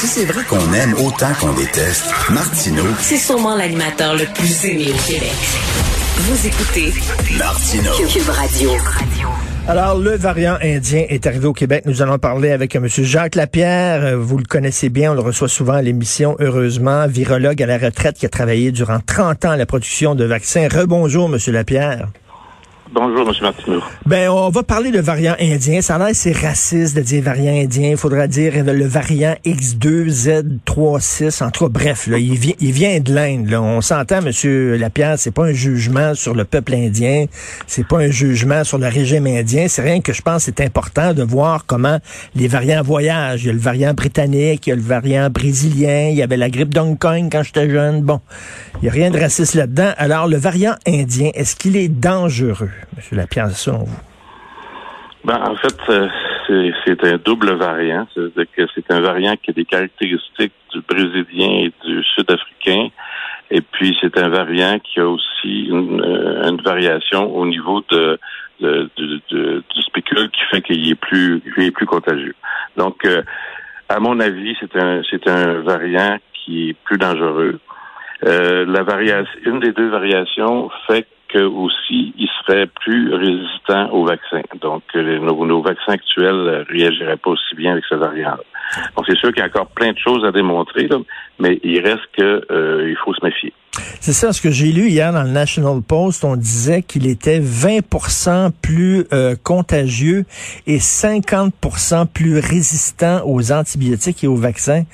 si c'est vrai qu'on aime autant qu'on déteste, Martineau, C'est sûrement l'animateur le plus aimé au Québec. Vous écoutez Martineau. Cube Radio. Alors, le variant indien est arrivé au Québec. Nous allons parler avec M. Jacques Lapierre. Euh, Vous le connaissez bien, on le reçoit souvent à l'émission, heureusement. Virologue à la retraite qui a travaillé durant 30 ans à la production de vaccins. Rebonjour, M. Lapierre. Bonjour, M. Martineau. Ben, on va parler de variant indien. Ça a l'air c'est raciste de dire variant indien. Il faudra dire le variant X2Z36. En tout cas, bref, là, il, vient, il vient de l'Inde. On s'entend, Monsieur Lapierre, c'est pas un jugement sur le peuple indien. C'est pas un jugement sur le régime indien. C'est rien que je pense c'est important de voir comment les variants voyagent. Il y a le variant britannique, il y a le variant brésilien, il y avait la grippe d'Hong Kong quand j'étais jeune. Bon, il y a rien de raciste là-dedans. Alors, le variant indien, est-ce qu'il est dangereux? Monsieur Lapierre, selon vous? Ben, en fait, euh, c'est un double variant. C'est-à-dire que c'est un variant qui a des caractéristiques du brésilien et du sud-africain. Et puis, c'est un variant qui a aussi une, euh, variation au niveau de, du spécule qui fait qu'il est plus, est plus contagieux. Donc, euh, à mon avis, c'est un, un variant qui est plus dangereux. La variation, une des deux variations fait que aussi il serait plus résistant au vaccin. Donc euh, les- nos, vaccins actuels euh, réagiraient pas aussi bien avec ce variant. Donc c'est sûr qu'il y a encore plein de choses à démontrer, mais il reste que euh, il faut se méfier. C'est ça, ce que j'ai lu hier dans le National Post, on disait qu'il était 20% plus euh, contagieux et 50 plus résistant aux antibiotiques et aux vaccins.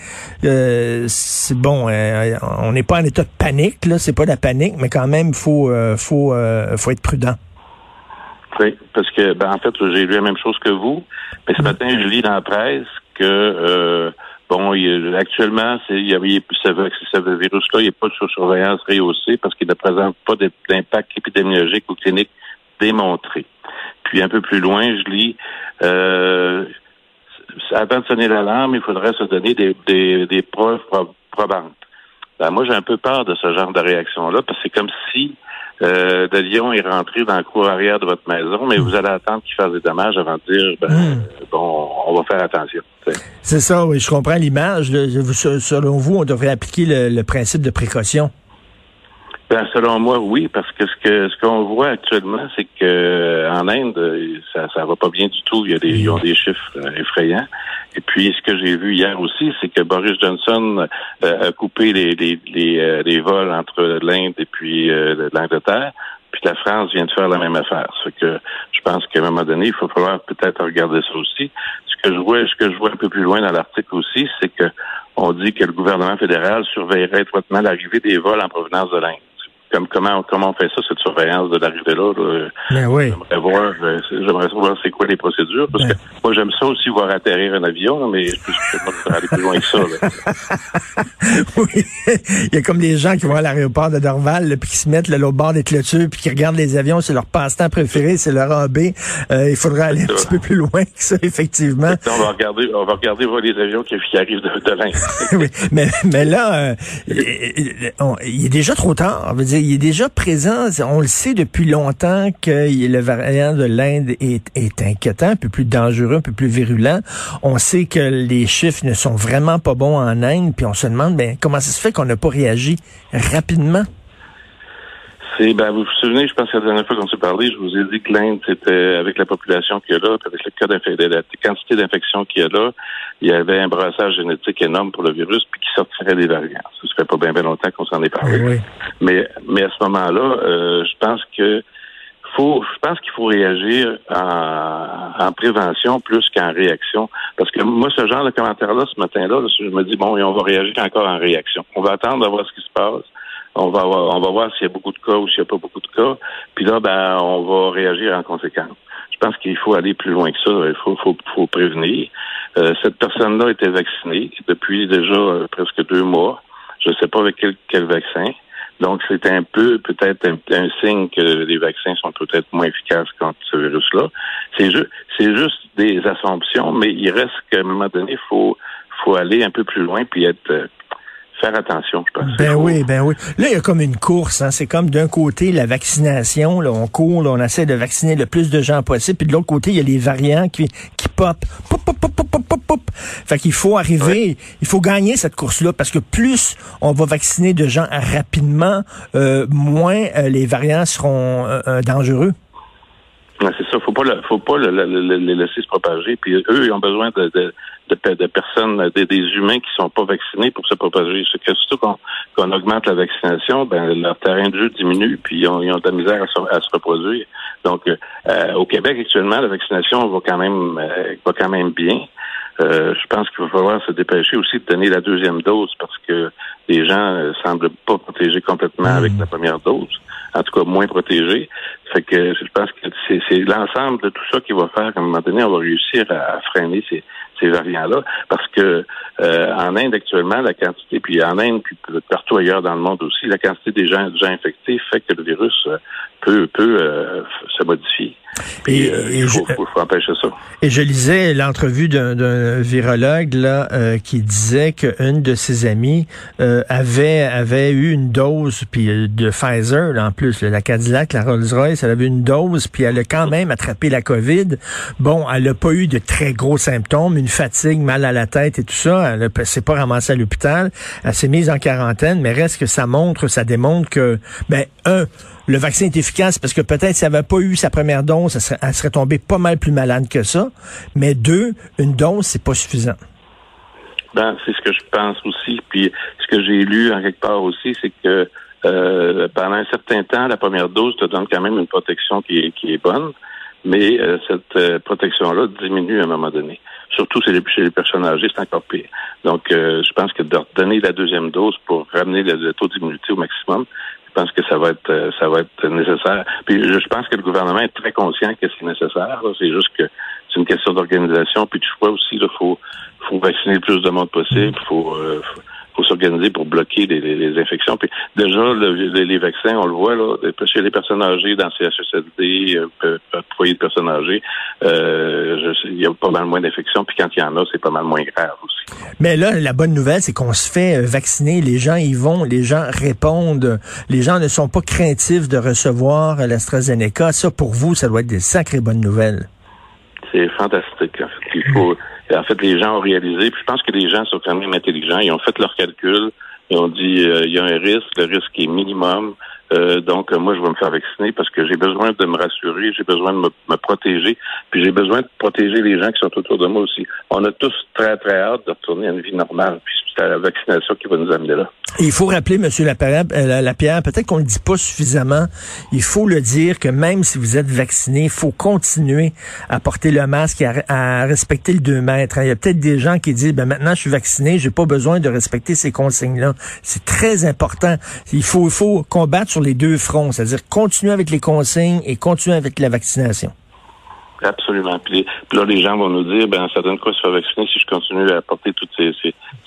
C'est bon, on n'est pas en état de panique, là, c'est pas la panique, mais quand même, faut, euh, faut, euh, faut être prudent. Oui, parce que ben, en fait, j'ai lu la même chose que vous, mais ce matin, je lis dans la presse que euh, bon, il actuellement, c'est il y ce, ce virus-là, il n'est pas sous surveillance rehaussée parce qu'il ne présente pas d'impact épidémiologique ou clinique démontré. Puis un peu plus loin, je lis euh, avant de sonner l'alarme, il faudrait se donner des, des, des preuves prob- probantes. Ben, moi, j'ai un peu peur de ce genre de réaction-là, parce que c'est comme si euh, de Lyon est rentré dans le cour arrière de votre maison, mais vous allez attendre qu'il fasse des dommages avant de dire, ben, Mm. bon, on va faire attention. C'est ça, oui, je comprends l'image. Selon vous, on devrait appliquer le, le principe de précaution. Ben, selon moi, oui, parce que ce que ce qu'on voit actuellement, c'est que euh, en Inde, ça ça va pas bien du tout. Il y a des ils ont des chiffres euh, effrayants. Et puis, ce que j'ai vu hier aussi, c'est que Boris Johnson euh, a coupé les les les, euh, les vols entre l'Inde et puis euh, l'Angleterre. Puis la France vient de faire la même affaire. Ce que je pense qu'à un moment donné, il faut falloir peut-être regarder ça aussi. Ce que je vois, ce que je vois un peu plus loin dans l'article aussi, c'est que on dit que le gouvernement fédéral surveillerait étroitement l'arrivée des vols en provenance de l'Inde. Comme comment comment on fait ça cette surveillance de l'arrivée là, là? Ben oui. J'aimerais voir, euh, j'aimerais savoir c'est quoi les procédures parce que moi j'aime ça aussi voir atterrir un avion, là, mais je peux je peux pas aller plus loin que ça. Là. Oui, il y a comme des gens qui vont à l'aéroport de Dorval, là, puis qui se mettent là, l'autre bord des clôtures, puis qui regardent les avions, c'est leur passe-temps préféré, c'est leur AB. Euh, il faudrait aller un petit peu plus loin que ça, effectivement. On va regarder, on va regarder voir les avions qui, qui arrivent de, de l'Inde. oui, mais, mais là, euh, il on- il est déjà trop tard. Je veux dire, il est déjà présent. On le sait depuis longtemps que le variant de l'Inde est, est inquiétant, un peu plus dangereux, un peu plus virulent. On sait que les chiffres ne sont vraiment pas bons en Inde, puis on se demande ben, comment ça se fait qu'on n'a pas réagi rapidement? C'est, ben, vous vous souvenez, je pense que la dernière fois qu'on s'est parlé, je vous ai dit que l'Inde, c'était, avec la population qu'il y a là, puis avec le cas la quantité d'infections qu'il y a là, il y avait un brassage génétique énorme pour le virus, puis qui sortirait des variants. Ça fait pas bien, bien longtemps qu'on s'en est parlé. Oui. Mais, mais à ce moment-là, euh, je pense que faut, je pense qu'il faut réagir en, en prévention plus qu'en réaction. Parce que moi, ce genre de commentaire-là, ce matin-là, là, je me dis, bon, et on va réagir encore en réaction. On va attendre de voir ce qui se passe. On va, on va voir s'il y a beaucoup de cas ou s'il n'y a pas beaucoup de cas. Puis là, ben, on va réagir en conséquence. Je pense qu'il faut aller plus loin que ça. Il faut, faut, faut prévenir. Euh, cette personne-là était vaccinée depuis déjà euh, presque deux mois. Je ne sais pas avec quel, quel vaccin. Donc, c'est un peu peut-être un, signe que les vaccins sont peut-être moins efficaces contre ce virus-là. C'est juste, c'est juste des assumptions, mais il reste qu'à un moment donné, il faut, faut aller un peu plus loin puis être, euh, faire attention, je pense. Ben oui, ben oui. Là, il y a comme une course. Hein. C'est comme d'un côté la vaccination. Là, on court, là, on essaie de vacciner le plus de gens possible. Puis de l'autre côté, il y a les variants qui, qui pop. Pop, pop, pop, pop, pop, pop. Fait qu'il faut arriver, il faut gagner cette course-là parce que plus on va vacciner de gens rapidement, euh, moins euh, les variants seront euh, dangereux. C'est ça, faut pas faut pas les laisser se propager. Puis eux, ils ont besoin de, de, de, personnes, des, humains qui sont pas vaccinés pour se propager. C'est que surtout qu'on augmente la vaccination, ben leur terrain de jeu diminue, puis ils ont, ils ont de la misère à se, à se reproduire. Donc, euh, au Québec actuellement, la vaccination va quand même euh, va quand même bien. Euh, je pense qu'il va falloir se dépêcher aussi de donner la deuxième dose parce que les gens ne semblent pas protégés complètement avec hmm. la première dose, en tout cas moins protégés. Fait que je pense que c'est l'ensemble de tout ça qui va faire qu'à un moment donné, on va réussir à, freiner ces, ces variants-là. Parce que euh, en Inde actuellement, la quantité, puis en Inde, puis partout ailleurs dans le monde aussi, la quantité des gens, gens infectés fait que le virus euh, peut, peut euh, se modifier. Et, euh, il faut, empêcher ça. Et je lisais l'entrevue d'un virologue là euh, qui disait qu'une de ses amies euh, avait avait eu une dose puis de Pfizer en plus la Cadillac, la Rolls-Royce, elle avait une dose puis elle a quand même attrapé la Covid. Bon, elle n'a pas eu de très gros symptômes, une fatigue, mal à la tête et tout ça. Elle s'est pas ramassée à l'hôpital. Elle s'est mise en quarantaine, mais reste que ça montre, ça démontre que ben un le vaccin est efficace parce que peut-être si elle n'avait pas eu sa première dose, elle serait, tombée pas mal plus malade que ça. Mais deux, une dose, c'est pas suffisant. Ben, c'est ce que je pense aussi. Puis ce que j'ai lu en quelque part aussi, c'est que euh, pendant un certain temps, la première dose te donne quand même une protection qui est, qui est bonne, mais euh, cette euh, protection-là diminue à un moment donné. Surtout chez les, chez les personnes âgées, c'est encore pire. Donc, je pense que de donner la deuxième dose pour ramener le taux d'immunité au maximum, je pense que ça va être euh, ça va être nécessaire. Puis je pense que le gouvernement est très conscient que c'est nécessaire. C'est juste que c'est une question d'organisation puis de choix aussi. Il faut faut vacciner le plus de monde possible. Faut, euh, faut faut s'organiser pour bloquer les, infections. Puis déjà, les, vaccins, on le voit là, chez les personnes âgées, dans CHSLD, euh, foyer de personnes âgées, euh, il y a pas mal moins d'infections. Puis quand il y en a, c'est pas mal moins grave aussi. Mais là, la bonne nouvelle, c'est qu'on se fait euh, vacciner. Les gens y vont, les gens répondent. Les gens ne sont pas craintifs de recevoir l'AstraZeneca. Ça, pour vous, ça doit être des sacrées bonnes nouvelles. C'est fantastique. En fait. Il faut, en fait, les gens ont réalisé, puis je pense que les gens sont quand même intelligents. Ils ont fait leurs calculs. Ils ont dit, euh, il y a un risque, le risque est minimum. Euh, donc, moi, je vais me faire vacciner parce que j'ai besoin de me rassurer, j'ai besoin de me, protéger, puis j'ai besoin de protéger les gens qui sont autour de moi aussi. On a tous très, très hâte de retourner à une vie normale, c'est la vaccination qui va nous amener là. Il faut rappeler, M. Euh, Lapierre peut-être qu'on ne le dit pas suffisamment, il faut le dire que même si vous êtes vacciné, il faut continuer à porter le masque et à, respecter le 2 mètres. Il y a peut-être des gens qui disent, ben maintenant je suis vacciné, j'ai pas besoin de respecter ces consignes-là. C'est très important. Il faut, il faut combattre sur les deux fronts, c'est-à-dire continuer avec les consignes et continuer avec la vaccination. Absolument. Puis, là, les gens vont nous dire, ben, ça donne quoi se faire vacciner si je continue à apporter toutes ces,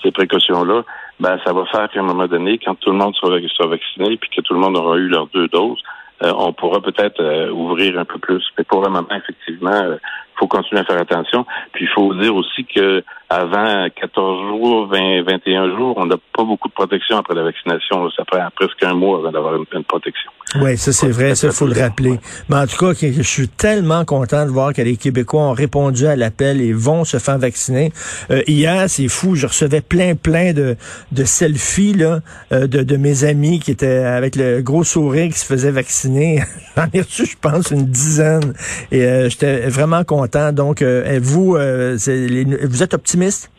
ces, précautions-là? Ben, ça va faire qu'à un moment donné, quand tout le monde sera, vacciné, puis que tout le monde aura eu leurs deux doses, euh, on pourra peut-être euh, ouvrir un peu plus. Mais pour le moment, effectivement, euh, faut continuer à faire attention. Puis il faut dire aussi que avant 14 jours, 20, 21 jours, on n'a pas beaucoup de protection après la vaccination. Ça prend presque un mois avant d'avoir une, protection. Oui, ça c'est vrai, ça faut le rappeler. Mais en tout cas, je suis tellement content de voir que les Québécois ont répondu à l'appel et vont se faire vacciner. Euh, hier, c'est fou, je recevais plein, plein de, de selfies là, euh, de, de mes amis qui étaient avec le gros sourire qui se faisaient vacciner. J'en ai reçu, je pense, une dizaine. Et euh, j'étais vraiment content. Donc, vous, vous êtes optimiste?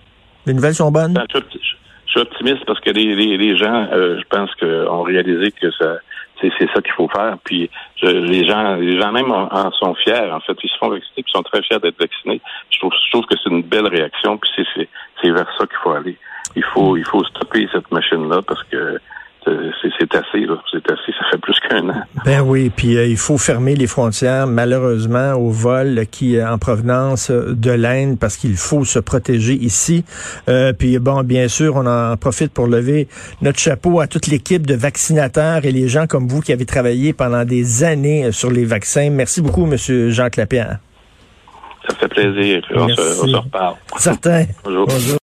Les nouvelles sont bonnes? Ben, je, suis optimiste parce que les, gens, euh, je pense, ont réalisé que c'est, ça qu'il faut faire. Puis les gens, les gens même en, sont fiers. En fait, ils se font vacciner, puis sont très fiers d'être vaccinés. Je trouve, je trouve que c'est une belle réaction. Puis c'est, vers ça qu'il faut aller. Il faut, il faut stopper cette machine-là parce que c'est assez, là. C'est assez, ça fait plus qu'un an. Ben oui, puis euh, il faut fermer les frontières, malheureusement, aux vols qui en provenance de l'Inde, parce qu'il faut se protéger ici. Euh, puis bon, bien sûr, on en profite pour lever notre chapeau à toute l'équipe de vaccinateurs et les gens comme vous qui avez travaillé pendant des années sur les vaccins. Merci beaucoup, Monsieur Jacques Lapierre. Ça fait plaisir. On se, on se, reparle. Certain. Bonjour. Bonjour.